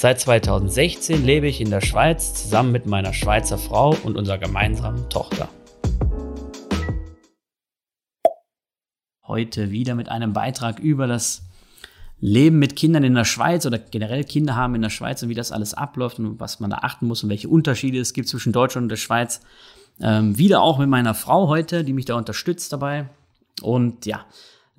Seit 2016 lebe ich in der Schweiz zusammen mit meiner Schweizer Frau und unserer gemeinsamen Tochter. Heute wieder mit einem Beitrag über das Leben mit Kindern in der Schweiz oder generell Kinder haben in der Schweiz und wie das alles abläuft und was man da achten muss und welche Unterschiede es gibt zwischen Deutschland und der Schweiz. Ähm, wieder auch mit meiner Frau heute, die mich da unterstützt dabei. Und ja,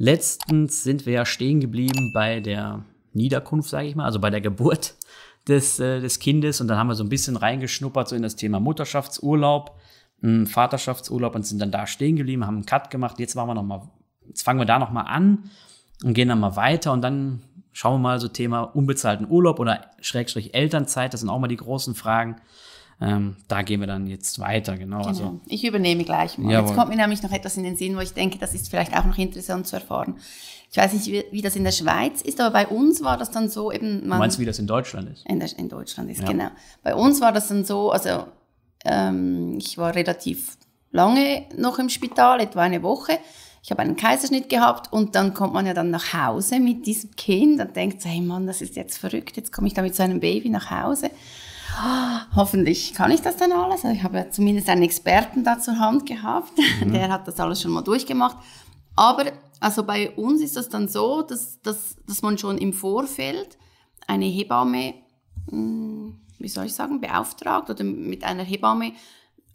Letztens sind wir ja stehen geblieben bei der Niederkunft, sage ich mal, also bei der Geburt des, äh, des Kindes. Und dann haben wir so ein bisschen reingeschnuppert so in das Thema Mutterschaftsurlaub, hm, Vaterschaftsurlaub und sind dann da stehen geblieben, haben einen Cut gemacht. Jetzt, machen wir noch mal, jetzt fangen wir da nochmal an und gehen dann mal weiter. Und dann schauen wir mal so Thema unbezahlten Urlaub oder Schrägstrich Elternzeit. Das sind auch mal die großen Fragen. Ähm, da gehen wir dann jetzt weiter, genau. genau. Also, ich übernehme gleich mal. Jawohl. Jetzt kommt mir nämlich noch etwas in den Sinn, wo ich denke, das ist vielleicht auch noch interessant zu erfahren. Ich weiß nicht, wie, wie das in der Schweiz ist, aber bei uns war das dann so eben. Man, du meinst, wie das in Deutschland ist? In, der, in Deutschland ist, ja. genau. Bei uns war das dann so, also ähm, ich war relativ lange noch im Spital, etwa eine Woche. Ich habe einen Kaiserschnitt gehabt und dann kommt man ja dann nach Hause mit diesem Kind und denkt, hey Mann, das ist jetzt verrückt, jetzt komme ich da mit so einem Baby nach Hause hoffentlich kann ich das dann alles. Also ich habe ja zumindest einen Experten da zur Hand gehabt, mhm. der hat das alles schon mal durchgemacht. Aber also bei uns ist das dann so, dass, dass, dass man schon im Vorfeld eine Hebamme, hm, wie soll ich sagen, beauftragt oder mit einer Hebamme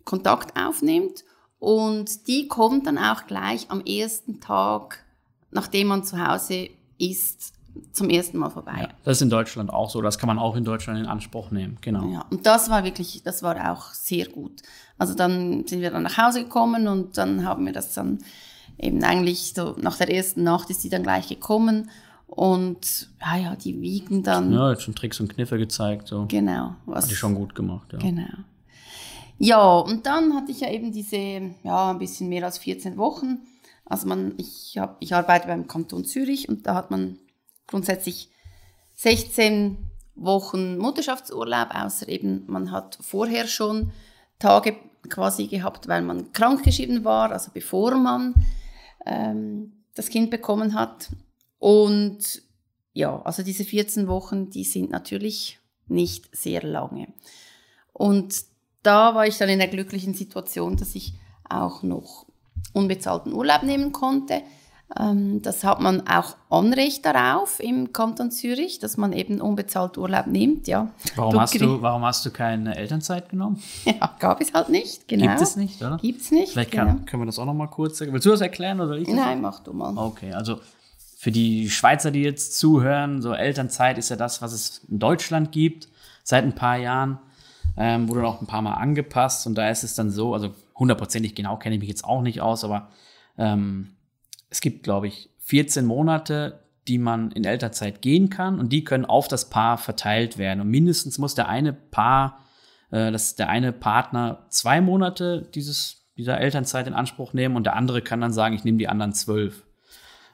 Kontakt aufnimmt. Und die kommt dann auch gleich am ersten Tag, nachdem man zu Hause ist, zum ersten Mal vorbei. Ja, das ist in Deutschland auch so. Das kann man auch in Deutschland in Anspruch nehmen. Genau. Ja, und das war wirklich, das war auch sehr gut. Also dann sind wir dann nach Hause gekommen und dann haben wir das dann eben eigentlich so nach der ersten Nacht ist sie dann gleich gekommen und ja, ja, die wiegen dann. Ja, hat schon Tricks und Kniffe gezeigt. So. Genau. Was, hat die schon gut gemacht, ja. Genau. Ja, und dann hatte ich ja eben diese, ja, ein bisschen mehr als 14 Wochen. Also man, ich, hab, ich arbeite beim Kanton Zürich und da hat man grundsätzlich 16 Wochen Mutterschaftsurlaub, außer eben man hat vorher schon Tage quasi gehabt, weil man krankgeschrieben war, also bevor man ähm, das Kind bekommen hat. Und ja, also diese 14 Wochen, die sind natürlich nicht sehr lange. Und da war ich dann in der glücklichen Situation, dass ich auch noch unbezahlten Urlaub nehmen konnte. Ähm, das hat man auch Anrecht darauf im Kanton Zürich, dass man eben unbezahlt Urlaub nimmt, ja. Warum, hast du, warum hast du keine Elternzeit genommen? Ja, gab es halt nicht, genau. Gibt es nicht, oder? Gibt es nicht, Vielleicht kann, genau. können wir das auch noch mal kurz sagen. Willst du das erklären oder ich? Nein, mach du mal. Okay, also für die Schweizer, die jetzt zuhören, so Elternzeit ist ja das, was es in Deutschland gibt, seit ein paar Jahren. Ähm, wurde auch ein paar Mal angepasst und da ist es dann so, also hundertprozentig genau kenne ich mich jetzt auch nicht aus, aber ähm, es gibt, glaube ich, 14 Monate, die man in Elternzeit gehen kann und die können auf das Paar verteilt werden. Und mindestens muss der eine Paar, äh, das der eine Partner zwei Monate dieses, dieser Elternzeit in Anspruch nehmen und der andere kann dann sagen, ich nehme die anderen zwölf.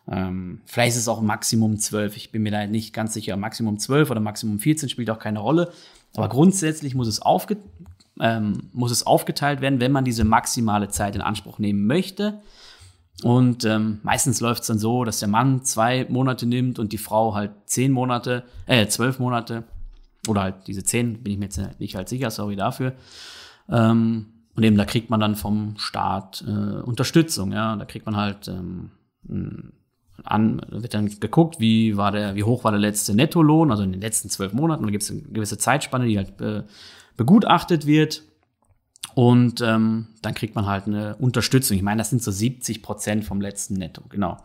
Ähm, vielleicht ist es auch Maximum zwölf. Ich bin mir da nicht ganz sicher. Maximum zwölf oder Maximum 14 spielt auch keine Rolle. Aber grundsätzlich muss es, aufge ähm, muss es aufgeteilt werden, wenn man diese maximale Zeit in Anspruch nehmen möchte. Und ähm, meistens läuft es dann so, dass der Mann zwei Monate nimmt und die Frau halt zehn Monate, äh, zwölf Monate oder halt diese zehn, bin ich mir jetzt nicht halt sicher, sorry dafür. Ähm, und eben da kriegt man dann vom Staat äh, Unterstützung, ja. Da kriegt man halt ähm, an, wird dann geguckt, wie war der, wie hoch war der letzte Nettolohn, also in den letzten zwölf Monaten, da gibt es eine gewisse Zeitspanne, die halt äh, begutachtet wird. Und ähm, dann kriegt man halt eine Unterstützung. Ich meine, das sind so 70 Prozent vom letzten Netto, genau.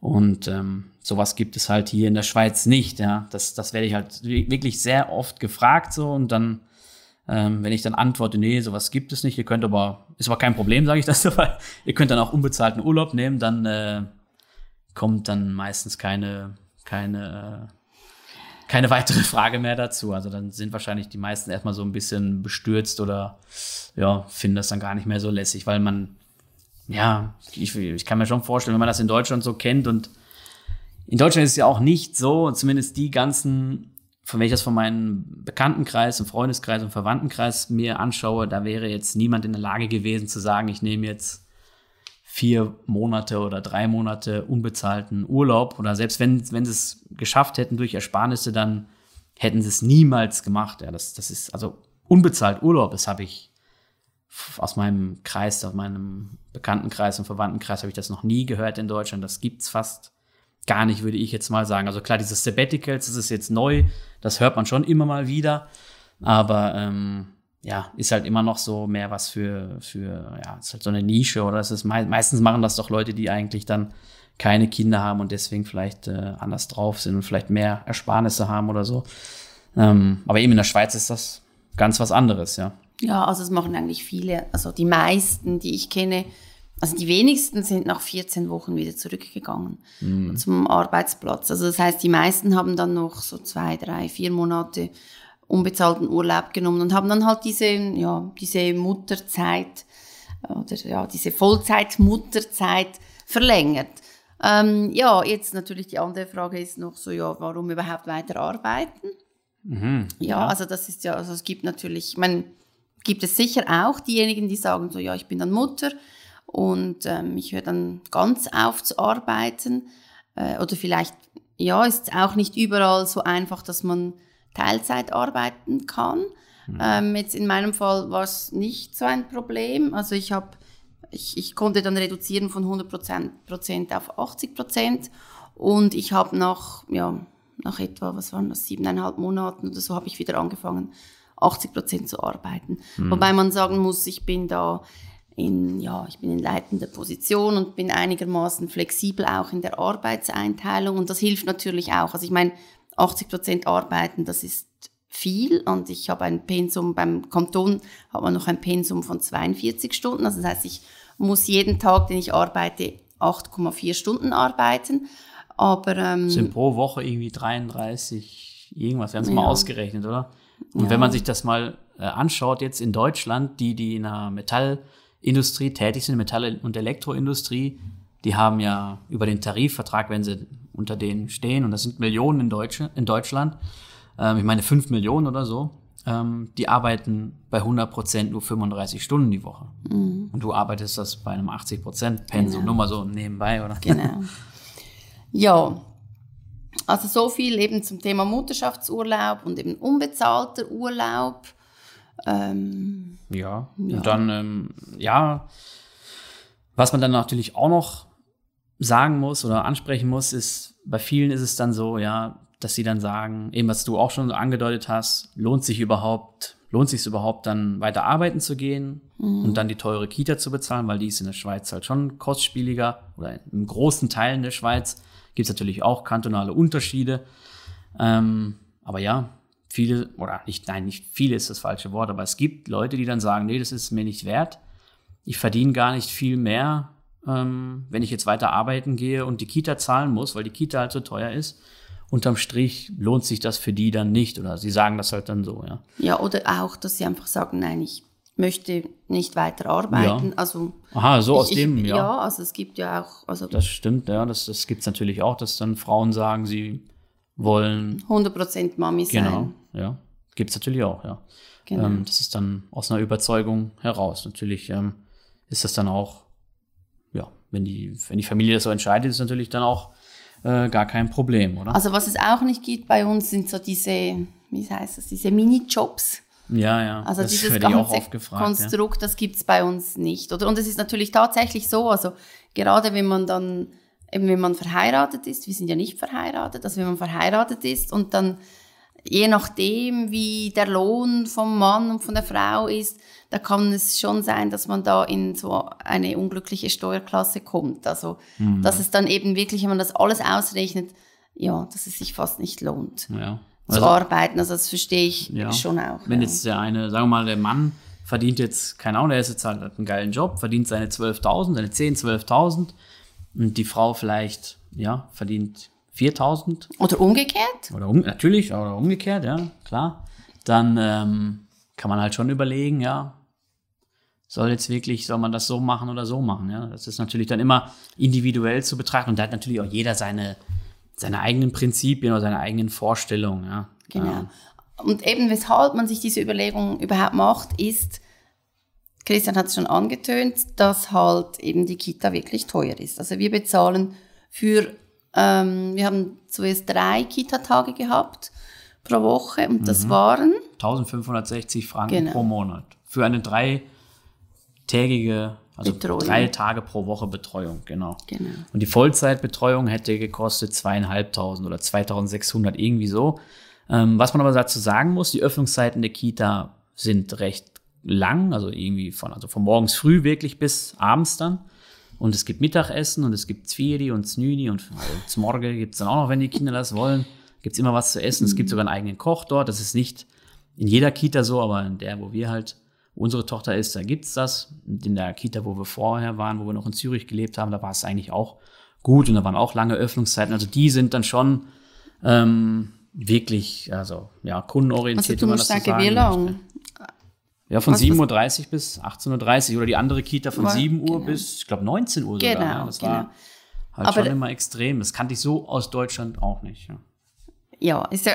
Und ähm, sowas gibt es halt hier in der Schweiz nicht. Ja, das, das werde ich halt wirklich sehr oft gefragt so und dann, ähm, wenn ich dann antworte, nee, sowas gibt es nicht. Ihr könnt aber, ist aber kein Problem, sage ich das weil ihr könnt dann auch unbezahlten Urlaub nehmen. Dann äh, kommt dann meistens keine, keine äh, keine weitere Frage mehr dazu. Also dann sind wahrscheinlich die meisten erstmal so ein bisschen bestürzt oder ja, finden das dann gar nicht mehr so lässig, weil man, ja, ich, ich kann mir schon vorstellen, wenn man das in Deutschland so kennt und in Deutschland ist es ja auch nicht so, zumindest die ganzen, von das von meinem Bekanntenkreis und Freundeskreis und Verwandtenkreis mir anschaue, da wäre jetzt niemand in der Lage gewesen zu sagen, ich nehme jetzt vier Monate oder drei Monate unbezahlten Urlaub oder selbst wenn, wenn sie es geschafft hätten durch Ersparnisse, dann hätten sie es niemals gemacht. Ja, das, das ist also unbezahlt Urlaub, das habe ich aus meinem Kreis, aus meinem Bekanntenkreis und Verwandtenkreis habe ich das noch nie gehört in Deutschland. Das gibt's fast gar nicht, würde ich jetzt mal sagen. Also klar, dieses Sabbaticals, das ist jetzt neu, das hört man schon immer mal wieder, aber ähm, ja, ist halt immer noch so mehr was für, für, ja, ist halt so eine Nische oder es ist me meistens machen das doch Leute, die eigentlich dann keine Kinder haben und deswegen vielleicht äh, anders drauf sind und vielleicht mehr Ersparnisse haben oder so. Ähm, aber eben in der Schweiz ist das ganz was anderes, ja. Ja, also es machen eigentlich viele, also die meisten, die ich kenne, also die wenigsten sind nach 14 Wochen wieder zurückgegangen mhm. zum Arbeitsplatz. Also das heißt, die meisten haben dann noch so zwei, drei, vier Monate unbezahlten Urlaub genommen und haben dann halt diese, ja, diese Mutterzeit oder ja, diese Vollzeit-Mutterzeit verlängert. Ähm, ja, jetzt natürlich die andere Frage ist noch so, ja, warum überhaupt weiter arbeiten? Mhm, ja, ja, also das ist ja, also es gibt natürlich, man gibt es sicher auch diejenigen, die sagen so, ja, ich bin dann Mutter und ähm, ich höre dann ganz auf zu arbeiten äh, oder vielleicht, ja, ist es auch nicht überall so einfach, dass man Teilzeit arbeiten kann. Mhm. Ähm, jetzt in meinem Fall war es nicht so ein Problem. Also ich habe ich, ich konnte dann reduzieren von 100 Prozent auf 80 Prozent und ich habe nach, ja, nach etwa, was waren das, siebeneinhalb Monaten oder so, habe ich wieder angefangen, 80 Prozent zu arbeiten. Mhm. Wobei man sagen muss, ich bin da in, ja, ich bin in leitender Position und bin einigermaßen flexibel auch in der Arbeitseinteilung und das hilft natürlich auch. Also ich meine, 80 Prozent arbeiten, das ist viel und ich habe ein Pensum, beim Kanton hat man noch ein Pensum von 42 Stunden, also das heißt, ich muss jeden Tag, den ich arbeite, 8,4 Stunden arbeiten, aber... Ähm, sind pro Woche irgendwie 33, irgendwas, wir haben es ja. mal ausgerechnet, oder? Und ja. wenn man sich das mal äh, anschaut, jetzt in Deutschland, die, die in der Metallindustrie tätig sind, Metall- und Elektroindustrie, die haben ja über den Tarifvertrag, wenn sie unter denen stehen, und das sind Millionen in, Deutsche, in Deutschland, ähm, ich meine fünf Millionen oder so, ähm, die arbeiten bei 100 Prozent nur 35 Stunden die Woche. Mhm. Und du arbeitest das bei einem 80 Prozent Pensum, genau. nur mal so nebenbei, oder? Genau. Ja, also so viel eben zum Thema Mutterschaftsurlaub und eben unbezahlter Urlaub. Ähm, ja. ja, und dann, ähm, ja, was man dann natürlich auch noch sagen muss oder ansprechen muss, ist, bei vielen ist es dann so, ja, dass sie dann sagen, eben was du auch schon angedeutet hast, lohnt sich überhaupt, lohnt sich überhaupt dann weiter arbeiten zu gehen mhm. und dann die teure Kita zu bezahlen, weil die ist in der Schweiz halt schon kostspieliger oder in großen Teilen der Schweiz gibt es natürlich auch kantonale Unterschiede. Ähm, aber ja, viele, oder nicht, nein, nicht viele ist das falsche Wort, aber es gibt Leute, die dann sagen, nee, das ist mir nicht wert. Ich verdiene gar nicht viel mehr ähm, wenn ich jetzt weiter arbeiten gehe und die Kita zahlen muss, weil die Kita halt so teuer ist, unterm Strich lohnt sich das für die dann nicht. Oder sie sagen das halt dann so, ja. Ja, oder auch, dass sie einfach sagen, nein, ich möchte nicht weiter arbeiten. Ja. Also, Aha, so ich, aus dem, ich, ja. Ja, also es gibt ja auch. Also das stimmt, ja, das, das gibt es natürlich auch, dass dann Frauen sagen, sie wollen. 100% Mami sein. Genau, ja. Gibt es natürlich auch, ja. Genau. Ähm, das ist dann aus einer Überzeugung heraus. Natürlich ähm, ist das dann auch wenn die, wenn die Familie das so entscheidet, ist natürlich dann auch äh, gar kein Problem, oder? Also was es auch nicht gibt bei uns, sind so diese, wie heißt das, diese Minijobs. Ja, ja. Also das dieses ganze Konstrukt, ja. das gibt es bei uns nicht. Oder? Und es ist natürlich tatsächlich so, also gerade wenn man dann, eben wenn man verheiratet ist, wir sind ja nicht verheiratet, also wenn man verheiratet ist und dann je nachdem, wie der Lohn vom Mann und von der Frau ist, da kann es schon sein, dass man da in so eine unglückliche Steuerklasse kommt. Also, mhm. dass es dann eben wirklich, wenn man das alles ausrechnet, ja, dass es sich fast nicht lohnt, ja. also, zu arbeiten. Also, das verstehe ich ja. schon auch. Wenn ja. jetzt der eine, sagen wir mal, der Mann verdient jetzt, keine Ahnung, der ist jetzt halt hat einen geilen Job, verdient seine 12.000, seine 10, 12.000 und die Frau vielleicht, ja, verdient 4000. Oder umgekehrt? Oder um, natürlich, oder umgekehrt, ja, klar. Dann ähm, kann man halt schon überlegen, ja, soll jetzt wirklich, soll man das so machen oder so machen, ja. Das ist natürlich dann immer individuell zu betrachten und da hat natürlich auch jeder seine, seine eigenen Prinzipien oder seine eigenen Vorstellungen, ja. Genau. Ähm, Und eben weshalb man sich diese Überlegung überhaupt macht, ist, Christian hat es schon angetönt, dass halt eben die Kita wirklich teuer ist. Also wir bezahlen für, ähm, wir haben zuerst drei Kita-Tage gehabt pro Woche und Mhm. das waren 1560 Franken Genau. pro Monat. Für eine dreitägige, also Betreuung. drei Tage pro Woche Betreuung, genau. Genau. Und die Vollzeitbetreuung hätte gekostet zweieinhalbtausend oder 2600, irgendwie so. Ähm, was man aber dazu sagen muss, die Öffnungszeiten der Kita sind recht lang, also irgendwie von, also von morgens früh wirklich bis abends dann. Und es gibt Mittagessen und es gibt Zwieri und Znüni und also Zmorge gibt es dann auch noch, wenn die Kinder das wollen. Gibt es immer was zu essen. Es gibt sogar einen eigenen Koch dort. Das ist nicht in jeder Kita so, aber in der, wo wir halt, wo unsere Tochter ist, da gibt's das. Und in der Kita, wo wir vorher waren, wo wir noch in Zürich gelebt haben, da war es eigentlich auch gut und da waren auch lange Öffnungszeiten. Also die sind dann schon ähm, wirklich, also ja, kundenorientiert. Also du musst das so sagen, lang? Ja, von Was- 7.30 Uhr bis 18.30 Uhr oder die andere Kita von War- 7 Uhr genau. bis, ich glaube, 19 Uhr sogar. Genau, Ja, das genau. war halt Aber- schon immer extrem. Das kannte ich so aus Deutschland auch nicht. Ja. Ja, ist ja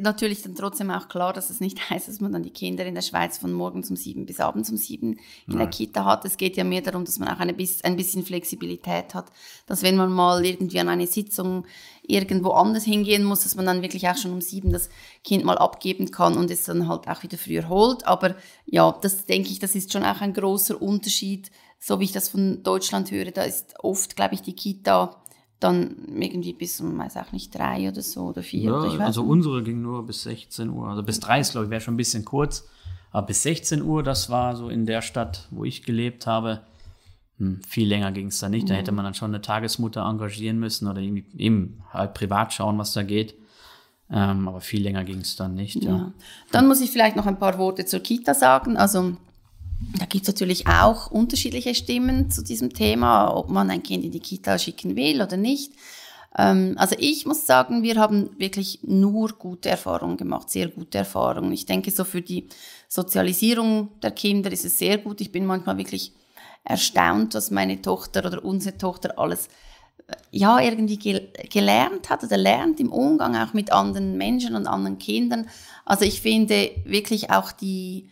natürlich dann trotzdem auch klar, dass es nicht heißt, dass man dann die Kinder in der Schweiz von morgens um sieben bis abends um sieben in der Kita hat. Es geht ja mehr darum, dass man auch eine bis, ein bisschen Flexibilität hat, dass wenn man mal irgendwie an eine Sitzung irgendwo anders hingehen muss, dass man dann wirklich auch schon um sieben das Kind mal abgeben kann und es dann halt auch wieder früher holt. Aber ja, das denke ich, das ist schon auch ein großer Unterschied, so wie ich das von Deutschland höre. Da ist oft, glaube ich, die Kita dann irgendwie bis um, weiß auch nicht, drei oder so oder vier. oder Ja, weiß also unsere ging nur bis 16 Uhr. Also bis 3 ist, glaube ich, wäre schon ein bisschen kurz. Aber bis 16 Uhr, das war so in der Stadt, wo ich gelebt habe. Hm, viel länger ging es da nicht. Da hätte man dann schon eine Tagesmutter engagieren müssen oder irgendwie eben halt privat schauen, was da geht. Ähm, aber viel länger ging es dann nicht. Ja. Ja. Dann muss ich vielleicht noch ein paar Worte zur Kita sagen. Also da gibt es natürlich auch unterschiedliche Stimmen zu diesem Thema, ob man ein Kind in die Kita schicken will oder nicht. Ähm, also ich muss sagen, wir haben wirklich nur gute Erfahrungen gemacht, sehr gute Erfahrungen. Ich denke, so für die Sozialisierung der Kinder ist es sehr gut. Ich bin manchmal wirklich erstaunt, was meine Tochter oder unsere Tochter alles ja, irgendwie gel gelernt hat oder lernt im Umgang auch mit anderen Menschen und anderen Kindern. Also ich finde wirklich auch die,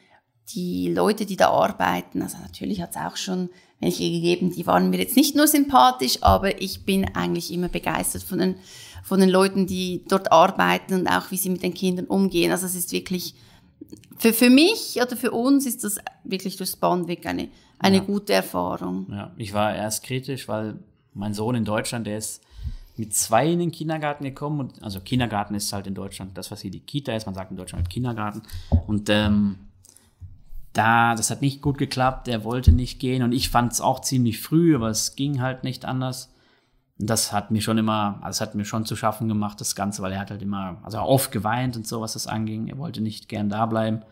die Leute, die da arbeiten, also natürlich hat es auch schon welche gegeben, die waren mir jetzt nicht nur sympathisch, aber ich bin eigentlich immer begeistert von den, von den Leuten, die dort arbeiten und auch wie sie mit den Kindern umgehen. Also es ist wirklich, für, für mich oder für uns ist das wirklich durchs Band weg eine, eine Ja. gute Erfahrung. Ja, ich war erst kritisch, weil mein Sohn in Deutschland, der ist mit zwei in den Kindergarten gekommen. Und, also Kindergarten ist halt in Deutschland das, was hier die Kita ist. Man sagt in Deutschland halt Kindergarten. Und ähm, da, das hat nicht gut geklappt. Er wollte nicht gehen. Und ich fand es auch ziemlich früh, aber es ging halt nicht anders. Und das hat mir schon immer, also es hat mir schon zu schaffen gemacht, das Ganze, weil er hat halt immer, also oft geweint und so, was das anging. Er wollte nicht gern da bleiben.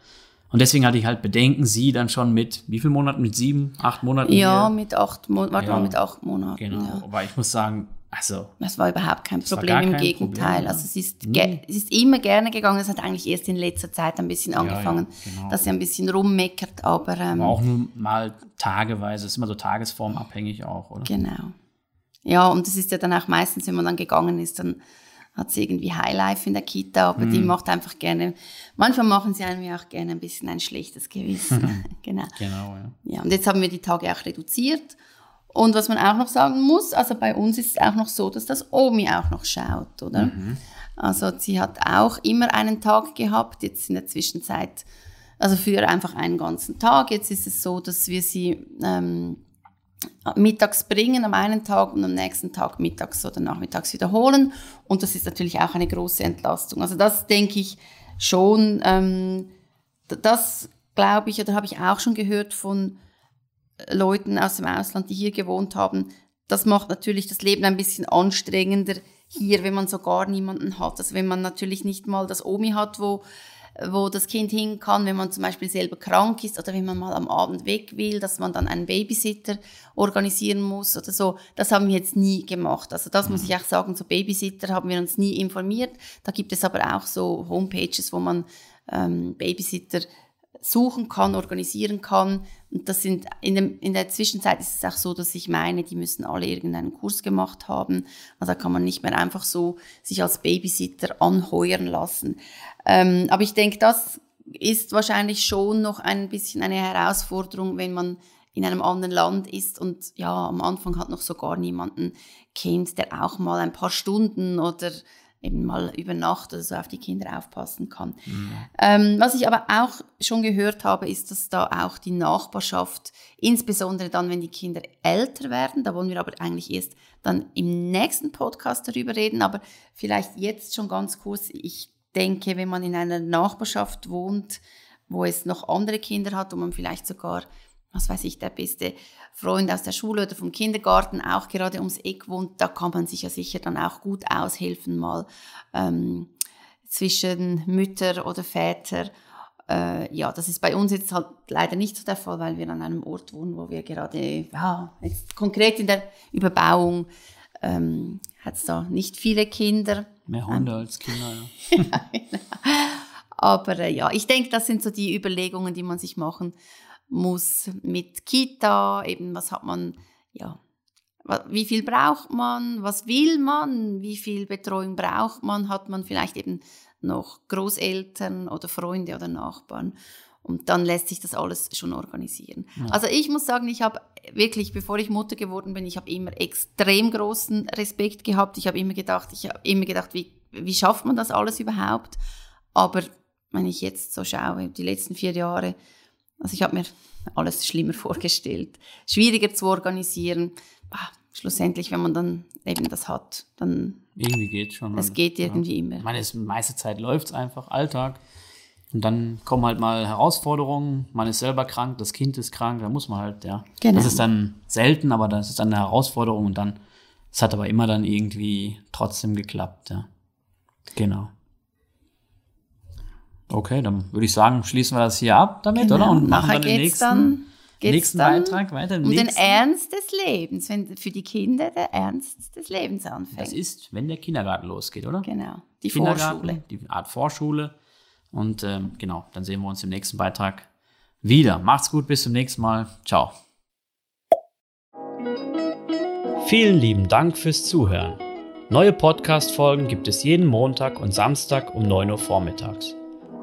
Und deswegen hatte ich halt Bedenken, sie dann schon mit, wie viel Monaten? Mit sieben, acht Monaten? Ja, hier- mit acht, Mo warte Ja. mal, mit acht Monaten. Genau, Ja. aber ich muss sagen, also Das war überhaupt kein Problem, gar im kein Gegenteil. Problem, ja. Also es ist, ge- es ist immer gerne gegangen. Es hat eigentlich erst in letzter Zeit ein bisschen ja, angefangen, genau. dass sie ein bisschen rummeckert, aber ähm, aber auch nur mal tageweise, ist immer so tagesformabhängig auch, oder? genau. Ja, und das ist ja dann auch meistens, wenn man dann gegangen ist, dann hat sie irgendwie Highlife in der Kita, aber Mhm. die macht einfach gerne, manchmal machen sie einem ja auch gerne ein bisschen ein schlechtes Gewissen. genau. Genau, ja. Ja, und jetzt haben wir die Tage auch reduziert. Und was man auch noch sagen muss, also bei uns ist es auch noch so, dass das Omi auch noch schaut, oder? Also sie hat auch immer einen Tag gehabt, jetzt in der Zwischenzeit, also früher einfach einen ganzen Tag. Jetzt ist es so, dass wir sie ähm, mittags bringen am einen Tag und am nächsten Tag mittags oder nachmittags wiederholen. Und das ist natürlich auch eine große Entlastung. Also das denke ich schon, ähm, das glaube ich, oder habe ich auch schon gehört von Leuten aus dem Ausland, die hier gewohnt haben. Das macht natürlich das Leben ein bisschen anstrengender hier, wenn man so gar niemanden hat. Also wenn man natürlich nicht mal das Omi hat, wo wo das Kind hin kann, wenn man zum Beispiel selber krank ist oder wenn man mal am Abend weg will, dass man dann einen Babysitter organisieren muss oder so. Das haben wir jetzt nie gemacht. Also das muss ich auch sagen, so Babysitter haben wir uns nie informiert. Da gibt es aber auch so Homepages, wo man ähm, Babysitter suchen kann, organisieren kann. Und das sind in, dem, in der Zwischenzeit ist es auch so, dass ich meine, die müssen alle irgendeinen Kurs gemacht haben. Also da kann man nicht mehr einfach so sich als Babysitter anheuern lassen. Ähm, aber ich denke, das ist wahrscheinlich schon noch ein bisschen eine Herausforderung, wenn man in einem anderen Land ist und ja, am Anfang hat noch so gar niemanden kennt, der auch mal ein paar Stunden oder eben mal über Nacht oder so auf die Kinder aufpassen kann. Mhm. Ähm, was ich aber auch schon gehört habe, ist, dass da auch die Nachbarschaft, insbesondere dann, wenn die Kinder älter werden, da wollen wir aber eigentlich erst dann im nächsten Podcast darüber reden, aber vielleicht jetzt schon ganz kurz, ich denke, wenn man in einer Nachbarschaft wohnt, wo es noch andere Kinder hat, wo man vielleicht sogar was weiß ich, der beste Freund aus der Schule oder vom Kindergarten auch gerade ums Eck wohnt, da kann man sich ja sicher dann auch gut aushelfen, mal ähm, zwischen Mütter oder Väter. Äh, ja, das ist bei uns jetzt halt leider nicht so der Fall, weil wir an einem Ort wohnen, wo wir gerade, ja, jetzt konkret in der Überbauung ähm, hat es da nicht viele Kinder. Mehr Hunde ähm, als Kinder, ja. ja genau. Aber äh, ja, ich denke, das sind so die Überlegungen, die man sich machen muss mit Kita, eben was hat man, ja, wie viel braucht man, was will man, wie viel Betreuung braucht man, hat man vielleicht eben noch Großeltern oder Freunde oder Nachbarn. Und dann lässt sich das alles schon organisieren. Ja. Also ich muss sagen, ich habe wirklich, bevor ich Mutter geworden bin, ich habe immer extrem großen Respekt gehabt. Ich habe immer gedacht, ich habe immer gedacht, wie, wie schafft man das alles überhaupt? Aber wenn ich jetzt so schaue, die letzten vier Jahre, also ich habe mir alles schlimmer vorgestellt, schwieriger zu organisieren. Bah, schlussendlich, wenn man dann eben das hat, dann irgendwie geht schon. Es geht irgendwie ja. immer. Ich meine, die meiste Zeit läuft es einfach, Alltag. Und dann kommen halt mal Herausforderungen. Man ist selber krank, das Kind ist krank, da muss man halt, ja. Genau. Das ist dann selten, aber das ist dann eine Herausforderung und dann, es hat aber immer dann irgendwie trotzdem geklappt, ja. Genau. Okay, dann würde ich sagen, schließen wir das hier ab damit, genau. oder? Und machen dann den nächsten, dann, nächsten dann Beitrag weiter. Um nächsten. den Ernst des Lebens, wenn für die Kinder der Ernst des Lebens anfängt. Das ist, wenn der Kindergarten losgeht, oder? Genau, die Vorschule. Die Art Vorschule. Und ähm, genau, dann sehen wir uns im nächsten Beitrag wieder. Macht's gut, bis zum nächsten Mal. Ciao. Vielen lieben Dank fürs Zuhören. Neue Podcast-Folgen gibt es jeden Montag und Samstag um 9 Uhr vormittags.